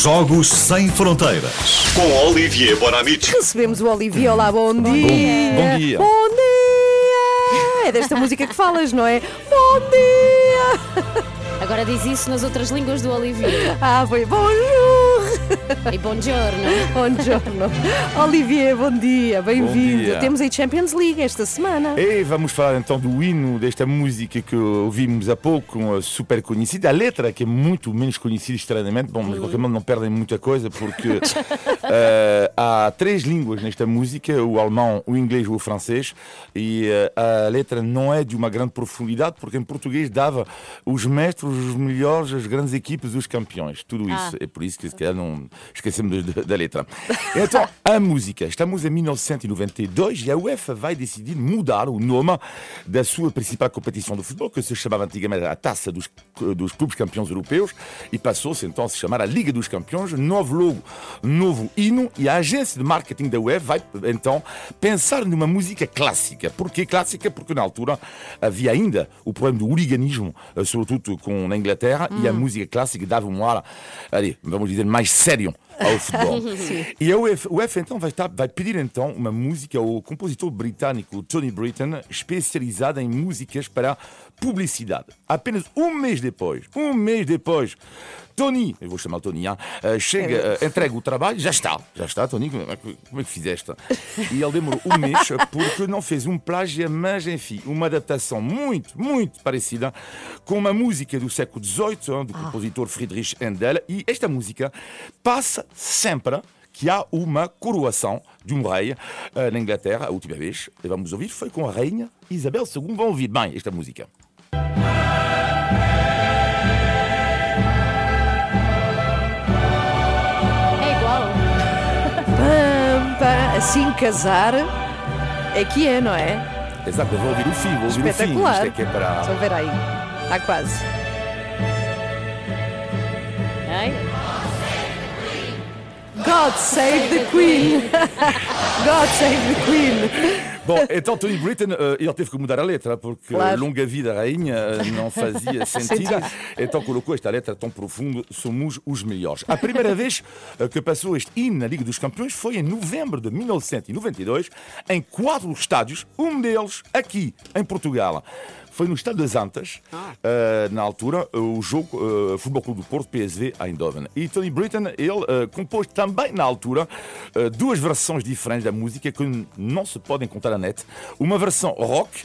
Jogos Sem Fronteiras. Com Olivier Bonamici. Recebemos o Olivia. Olá, bom dia. bom dia. Bom dia. É desta música que falas, não é? Bom dia. Agora diz isso nas outras línguas do Olivier. Ah, foi bonjour. E buongiorno. Buongiorno. Olivier, bom dia. Bem-vindo. Temos a Champions League esta semana. E vamos falar então do hino desta música que ouvimos há pouco, super conhecida. A letra, que é muito menos conhecida estranhamente, bom, mas de qualquer modo não perdem muita coisa, porque eh, há três línguas nesta música: o alemão, o inglês e o francês. E eh, a letra não é de uma grande profundidade, porque em português dava os mestres, os melhores, as grandes equipes, os campeões. Tudo isso. É por isso que se calhar não esquecemos da, letra. Então, a música. Estamos em 1992 e a UEFA vai decidir mudar o nome da sua principal competição de futebol, que se chamava antigamente a Taça dos, dos Clubes Campeões Europeus, e passou-se então a se chamar a Liga dos Campeões. Novo logo, novo hino, e a agência de marketing da UEFA vai então pensar numa música clássica. Por que clássica? Porque na altura havia ainda o problema do hooliganismo, eh, sobretudo com na Inglaterra, e a música clássica dava um ar, allez, vamos dizer, mais sério ao futebol. e a UEFA, o UEFA então vai, estar- vai pedir então uma música ao compositor britânico Tony Britton, especializado em músicas para publicidade. Apenas um mês depois, um mês depois, Tony, eu vou chamar Tony, hein, eh, chega, eh, entrega o trabalho, já está, já está, Tony, como é que, como é que fizeste? E ele demorou um mês porque não fez um plágio, mas enfim, uma adaptação muito, muito parecida com uma música do século XVIII, do compositor Friedrich Handel, e esta música passa sempre que há uma coroação de um rei eh, na Inglaterra, a última vez, e vamos ouvir, foi com a rainha Isabel II. Vão ouvir bem esta música. É igual. Assim casar é que é, não é? Exato, vou ouvir o fim, vou ouvir o fim. Espetacular. Isto é que é para... Só ver aí. Está quase. God save the Queen. God save the Queen. Bom, então Tony Britton, ele teve que mudar a letra, porque Claro. longa vida rainha não fazia sentido. então colocou esta letra tão profunda, somos os melhores. A primeira vez que passou este hino na Liga dos Campeões foi em novembro de 1992, em quatro estádios, um deles aqui, em Portugal. Foi no estádio das Antas, eh, na altura, o jogo eh, Futebol Clube do Porto, PSV Eindhoven. E Tony Britton, ele eh, compôs também na altura eh, duas versões diferentes da música que não se podem encontrar na net. Uma versão rock,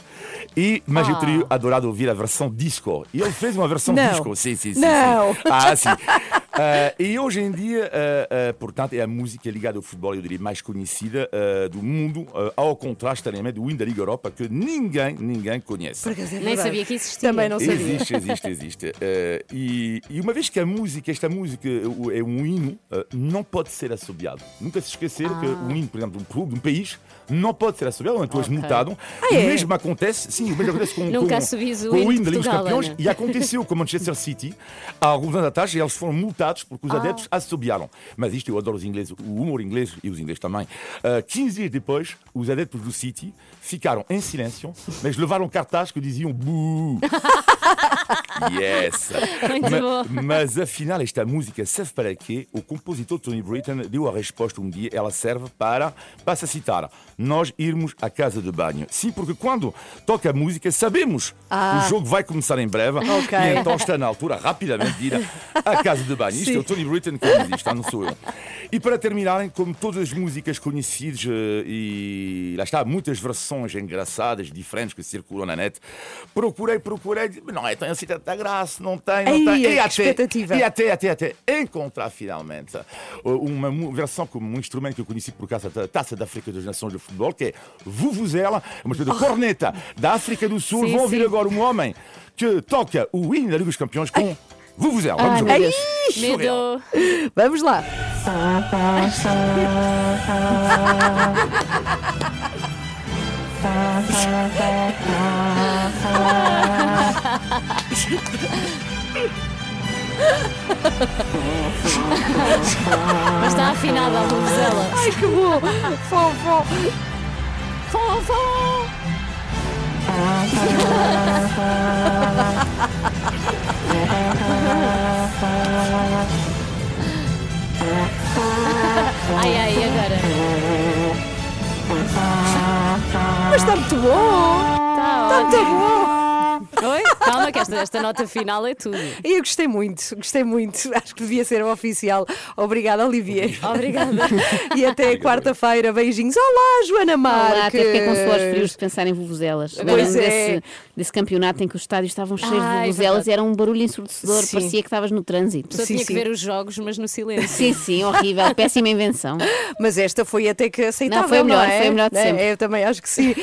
e, mas eu teria adorado ouvir a versão disco. E ele fez uma versão Não. disco. Sim, sim, sim. Não. sim. Ah, sim. Eh, e hoje em dia, eh, eh, portanto, é a música ligada ao futebol, eu diria, mais conhecida do mundo, ao contraste, também, do hino da Liga Europa, que ninguém, ninguém conhece. Por acaso é Nem sabia que existia. Também não sabia. Existe, existe, existe. E, e uma vez que a música, esta música o- é um hino, não pode ser assobiado. Nunca se esquecer que um hino, por exemplo, de um clube, de um país, não pode ser assobiado, onde tu és Ok. multado. Ah, e é? o mesmo acontece, sim, o mesmo acontece com, Nunca com, o com hino o hino da Liga dos Campeões. Ana. E aconteceu com o Manchester City, há alguns anos atrás, e eles foram multados porque os adeptos assobiaram. Mas isto eu adoro os ingleses, o humor inglês e os ingleses também. Uh, 15 dias depois, os adeptos do City ficaram em silêncio, mas levaram cartazes que diziam Boo! Yes! Ma- mas afinal, esta música serve para quê? O compositor Tony Britton deu a resposta um dia. Ela serve para, passa a citar, nós irmos à casa de banho. Sim, porque quando toca a música, sabemos Ah. que o jogo vai começar em breve. Ok. E então está na altura, rapidamente, de ir à casa de banho. Isto Sim. é o Tony Britton que diz isto, não sou eu. E para terminarem, como todas as músicas conhecidas, eh, e lá está, muitas versões engraçadas, diferentes que circulam na net, procurei, procurei, não é tão assim tanta graça, não tem, não Ei, tem. que E até, expectativa. e até, até, até encontrar finalmente uh, uma versão como um instrumento que eu conheci por causa da Taça da África das Nações de Futebol, que é Vuvuzela, uma espécie de corneta da África do Sul. Oh. Sim, Vão ouvir sim. agora um homem que toca o hino da Liga dos Campeões com Vuvuzela. Vamos Ai, ouvir. meu Deus. surreal. Medo. Vamos lá. Mas está afinada a vuvuzela. Ai, que bom. Fó, fó. Fó, fó. Ai, ai, agora. Mas está muito bom! Tá Está muito bom! Oi? Calma, que esta, esta nota final é tudo. E eu gostei muito, gostei muito. Acho que devia ser oficial. Obrigada, Olivier. Obrigada. E até quarta-feira. Beijinhos. Olá, Joana Marques. Olá, até fiquei com suores frios de pensar em vuvuzelas. Pois é. desse, desse campeonato em que os estádios estavam cheios Ai, de vuvuzelas e era um barulho ensurdecedor, Sim. parecia que estavas no trânsito. Só Sim, tinha sim. que ver os jogos, mas no silêncio. Sim, sim, horrível, péssima invenção. Mas esta foi até que aceitável, Não, foi a melhor, é? foi a melhor de É, sempre. Eu também acho que sim.